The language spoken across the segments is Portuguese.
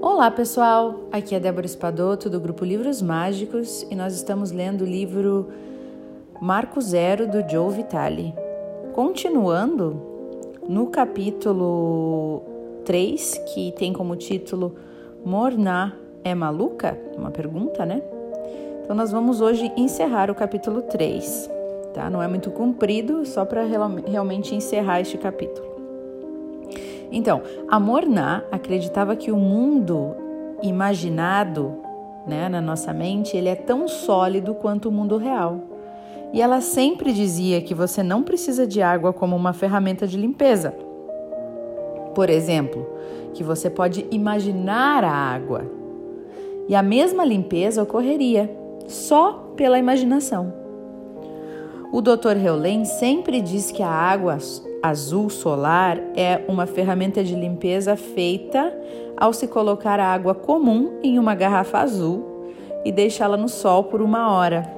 Olá pessoal, aqui é Débora Espadoto do grupo Livros Mágicos e nós estamos lendo o livro Marco Zero do Joe Vitale. Continuando no capítulo 3, que tem como título Morná é maluca? Uma pergunta, né? Então nós vamos hoje encerrar o capítulo 3, tá? Não é muito comprido, só para realmente encerrar este capítulo. Então, a Morná acreditava que o mundo imaginado né, na nossa mente ele é tão sólido quanto o mundo real. E ela sempre dizia que você não precisa de água como uma ferramenta de limpeza. Por exemplo, que você pode imaginar a água. E a mesma limpeza ocorreria só pela imaginação. O Dr. Heulen sempre diz que a água azul solar é uma ferramenta de limpeza feita ao se colocar a água comum em uma garrafa azul e deixá-la no sol por uma hora.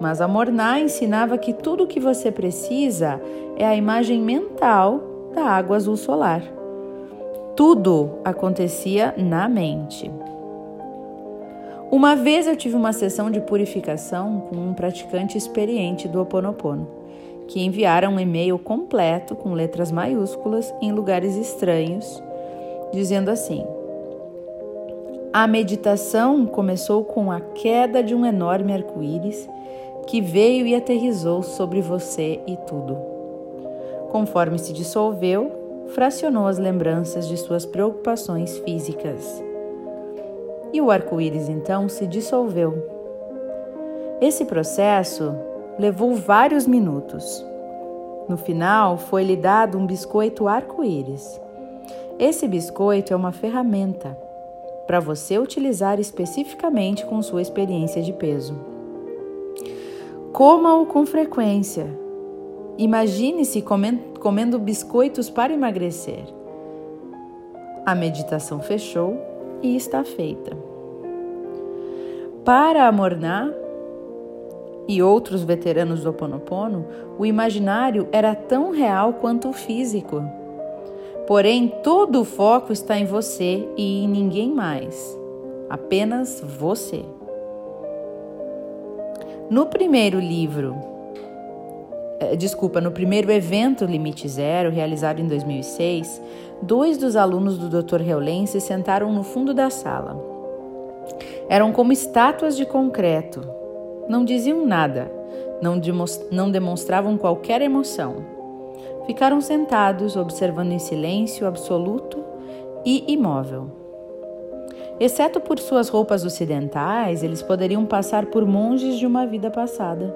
Mas a Morná ensinava que tudo o que você precisa é a imagem mental da água azul solar. Tudo acontecia na mente. Uma vez eu tive uma sessão de purificação com um praticante experiente do Ho Oponopono que enviaram um e-mail completo com letras maiúsculas em lugares estranhos, dizendo assim: A meditação começou com a queda de um enorme arco-íris que veio e aterrizou sobre você e tudo. Conforme se dissolveu, fracionou as lembranças de suas preocupações físicas. E o arco-íris então se dissolveu. Esse processo levou vários minutos. No final, foi-lhe dado um biscoito arco-íris. Esse biscoito é uma ferramenta para você utilizar especificamente com sua experiência de peso. Coma-o com frequência. Imagine-se comendo, biscoitos para emagrecer. A meditação fechou e está feita. Para amornar, e outros veteranos do Oponopono, o imaginário era tão real quanto o físico. Porém, todo o foco está em você e em ninguém mais. Apenas você. No primeiro livro, eh, desculpa, no primeiro evento Limite Zero, realizado em 2006, dois dos alunos do Dr. Heulen se sentaram no fundo da sala. Eram como estátuas de concreto, não diziam nada, não, não demonstravam qualquer emoção. Ficaram sentados, observando em silêncio absoluto e imóvel. Exceto por suas roupas ocidentais, eles poderiam passar por monges de uma vida passada.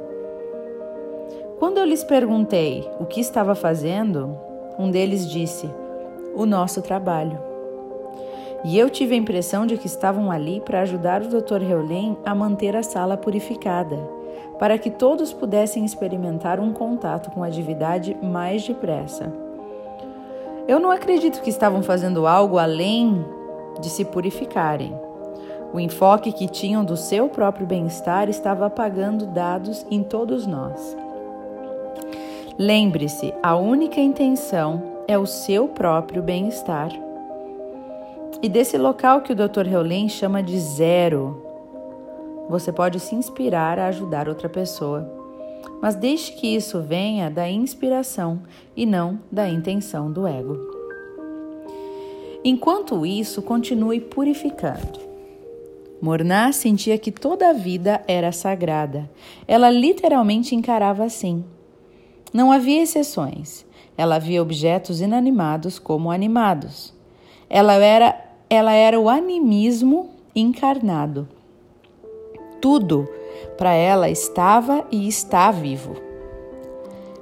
Quando eu lhes perguntei o que estava fazendo, um deles disse: O nosso trabalho. E eu tive a impressão de que estavam ali para ajudar o Dr. Heulen a manter a sala purificada, para que todos pudessem experimentar um contato com a divindade mais depressa. Eu não acredito que estavam fazendo algo além de se purificarem. O enfoque que tinham do seu próprio bem-estar estava apagando dados em todos nós. Lembre-se, a única intenção é o seu próprio bem-estar e desse local que o Dr. Heulen chama de zero. Você pode se inspirar a ajudar outra pessoa, mas deixe que isso venha da inspiração e não da intenção do ego. Enquanto isso, continue purificando. Morná sentia que toda a vida era sagrada. Ela literalmente encarava assim. Não havia exceções. Ela via objetos inanimados como animados. Ela era ela era o animismo encarnado. Tudo para ela estava e está vivo.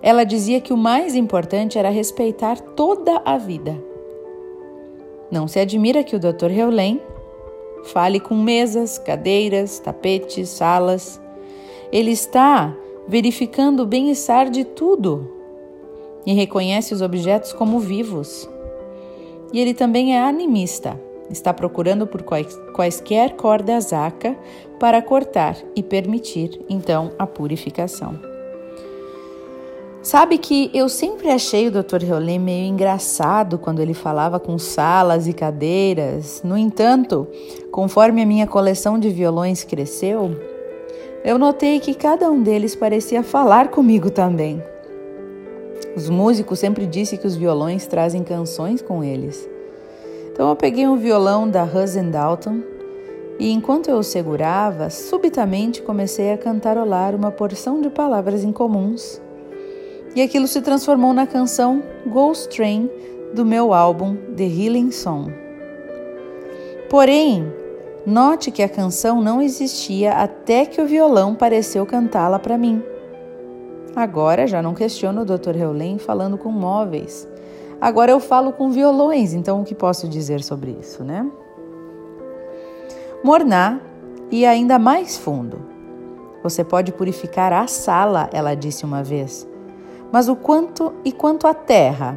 Ela dizia que o mais importante era respeitar toda a vida. Não se admira que o Dr. Heulen fale com mesas, cadeiras, tapetes, salas. Ele está verificando o bem-estar de tudo e reconhece os objetos como vivos. E ele também é animista está procurando por quaisquer cordas aca para cortar e permitir então a purificação. Sabe que eu sempre achei o Dr. Reolé meio engraçado quando ele falava com salas e cadeiras. No entanto, conforme a minha coleção de violões cresceu, eu notei que cada um deles parecia falar comigo também. Os músicos sempre disse que os violões trazem canções com eles. Então eu peguei um violão da Hudson Dalton e enquanto eu o segurava, subitamente comecei a cantarolar uma porção de palavras incomuns e aquilo se transformou na canção Ghost Train do meu álbum The Healing Song. Porém, note que a canção não existia até que o violão pareceu cantá-la para mim. Agora já não questiono o Dr. Heulen falando com móveis. Agora eu falo com violões, então o que posso dizer sobre isso, né? Morná e ainda mais fundo. Você pode purificar a sala, ela disse uma vez. Mas o quanto e quanto à terra?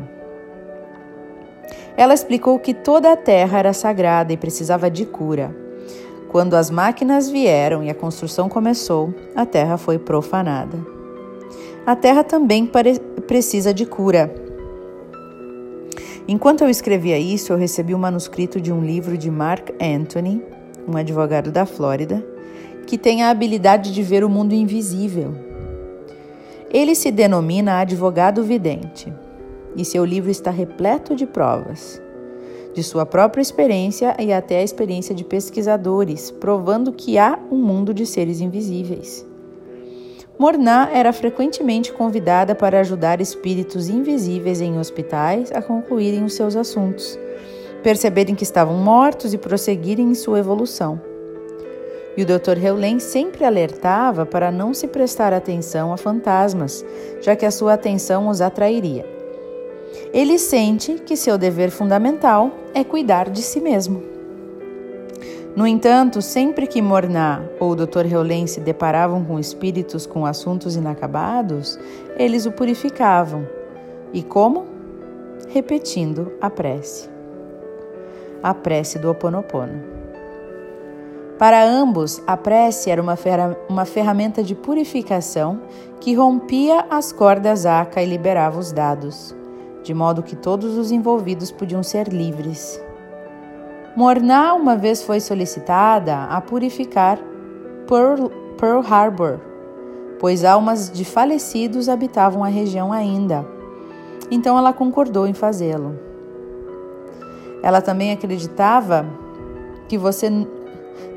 Ela explicou que toda a terra era sagrada e precisava de cura. Quando as máquinas vieram e a construção começou, a terra foi profanada. A terra também precisa de cura. Enquanto eu escrevia isso, eu recebi o um manuscrito de um livro de Mark Anthony, um advogado da Flórida, que tem a habilidade de ver o mundo invisível. Ele se denomina advogado vidente e seu livro está repleto de provas de sua própria experiência e até a experiência de pesquisadores, provando que há um mundo de seres invisíveis. Morná era frequentemente convidada para ajudar espíritos invisíveis em hospitais a concluírem os seus assuntos, perceberem que estavam mortos e prosseguirem em sua evolução. E o Dr. Heulen sempre alertava para não se prestar atenção a fantasmas, já que a sua atenção os atrairia. Ele sente que seu dever fundamental é cuidar de si mesmo. No entanto, sempre que Morná ou o Dr. Heulen se deparavam com espíritos com assuntos inacabados, eles o purificavam. E como? Repetindo a prece. A prece do Ho Oponopono. Para ambos, a prece era uma, uma ferramenta de purificação que rompia as cordas aca e liberava os dados, de modo que todos os envolvidos podiam ser livres. Morná uma vez foi solicitada a purificar Pearl, Pearl Harbor, pois almas de falecidos habitavam a região ainda. Então ela concordou em fazê-lo. Ela também acreditava que você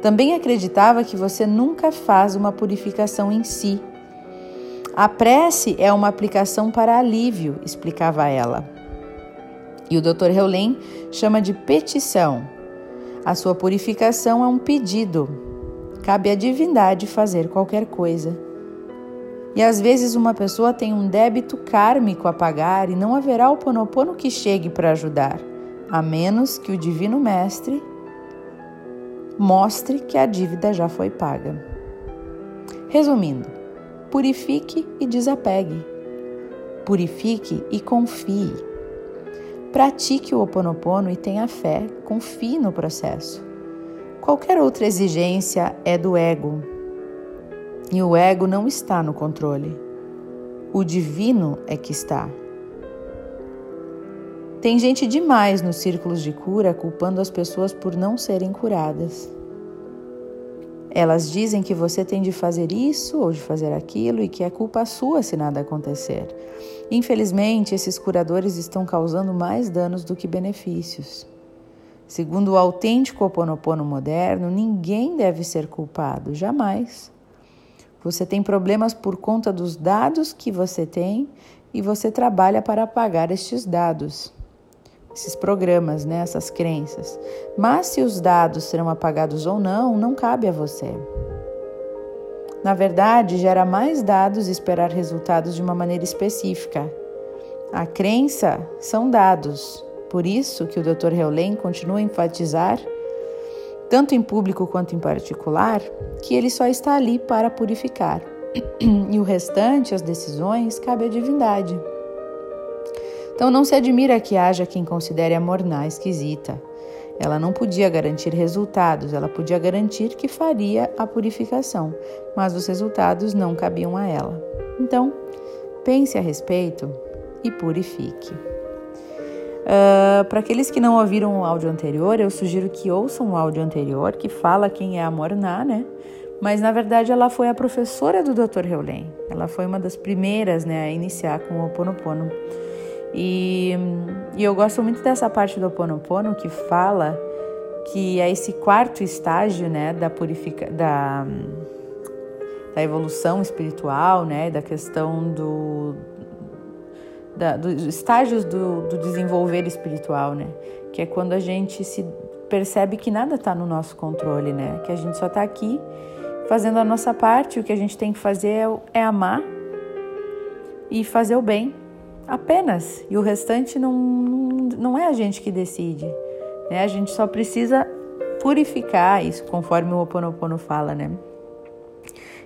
também acreditava que você nunca faz uma purificação em si. A prece é uma aplicação para alívio, explicava ela. E o Dr. Heulen chama de petição. A sua purificação é um pedido. Cabe à divindade fazer qualquer coisa. E às vezes uma pessoa tem um débito kármico a pagar e não haverá o ponopono que chegue para ajudar, a menos que o Divino Mestre mostre que a dívida já foi paga. Resumindo, purifique e desapegue. Purifique e confie. Pratique o oponopono e tenha fé, confie no processo. Qualquer outra exigência é do ego. E o ego não está no controle. O divino é que está. Tem gente demais nos círculos de cura culpando as pessoas por não serem curadas. Elas dizem que você tem de fazer isso ou de fazer aquilo e que é culpa sua se nada acontecer. Infelizmente, esses curadores estão causando mais danos do que benefícios. Segundo o autêntico Oponopono moderno, ninguém deve ser culpado, jamais. Você tem problemas por conta dos dados que você tem e você trabalha para apagar estes dados esses programas, né, essas crenças. Mas se os dados serão apagados ou não, não cabe a você. Na verdade, gera mais dados esperar resultados de uma maneira específica. A crença são dados. Por isso que o Dr. Heulen continua a enfatizar, tanto em público quanto em particular, que ele só está ali para purificar. E o restante, as decisões, cabe à divindade. Então não se admira que haja quem considere a Morná esquisita. Ela não podia garantir resultados, ela podia garantir que faria a purificação, mas os resultados não cabiam a ela. Então, pense a respeito e purifique. Uh, Para aqueles que não ouviram o áudio anterior, eu sugiro que ouçam o áudio anterior, que fala quem é a Morná, né? Mas na verdade ela foi a professora do Dr. Heulen. Ela foi uma das primeiras né, a iniciar com o Ho Oponopono. E, e eu gosto muito dessa parte do Ho Oponopono que fala que é esse quarto estágio né, da, purifica, da, da evolução espiritual, né, da questão do, da, dos estágios do, do desenvolver espiritual, né, que é quando a gente se percebe que nada está no nosso controle, né, que a gente só está aqui fazendo a nossa parte, o que a gente tem que fazer é, é amar e fazer o bem, apenas, e o restante não, não é a gente que decide. Né? A gente só precisa purificar isso, conforme o Ho Oponopono fala, né?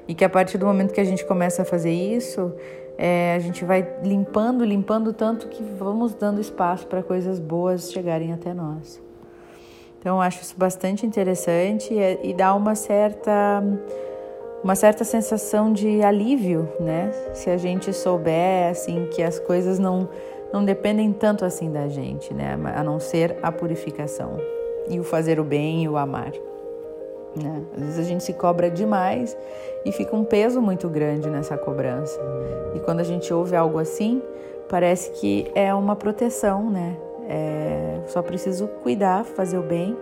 E que a partir do momento que a gente começa a fazer isso, é, a gente vai limpando, limpando tanto que vamos dando espaço para coisas boas chegarem até nós. Então, acho isso bastante interessante e, e dá uma certa uma certa sensação de alívio, né? Se a gente souber assim que as coisas não não dependem tanto assim da gente, né? A não ser a purificação e o fazer o bem e o amar. Né? Às vezes a gente se cobra demais e fica um peso muito grande nessa cobrança. E quando a gente ouve algo assim, parece que é uma proteção, né? É, só preciso cuidar, fazer o bem,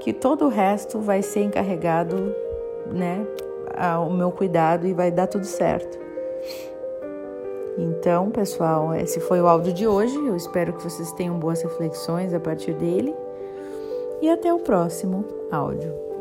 que todo o resto vai ser encarregado, né? Ao meu cuidado e vai dar tudo certo. Então, pessoal, esse foi o áudio de hoje. Eu espero que vocês tenham boas reflexões a partir dele. E até o próximo áudio.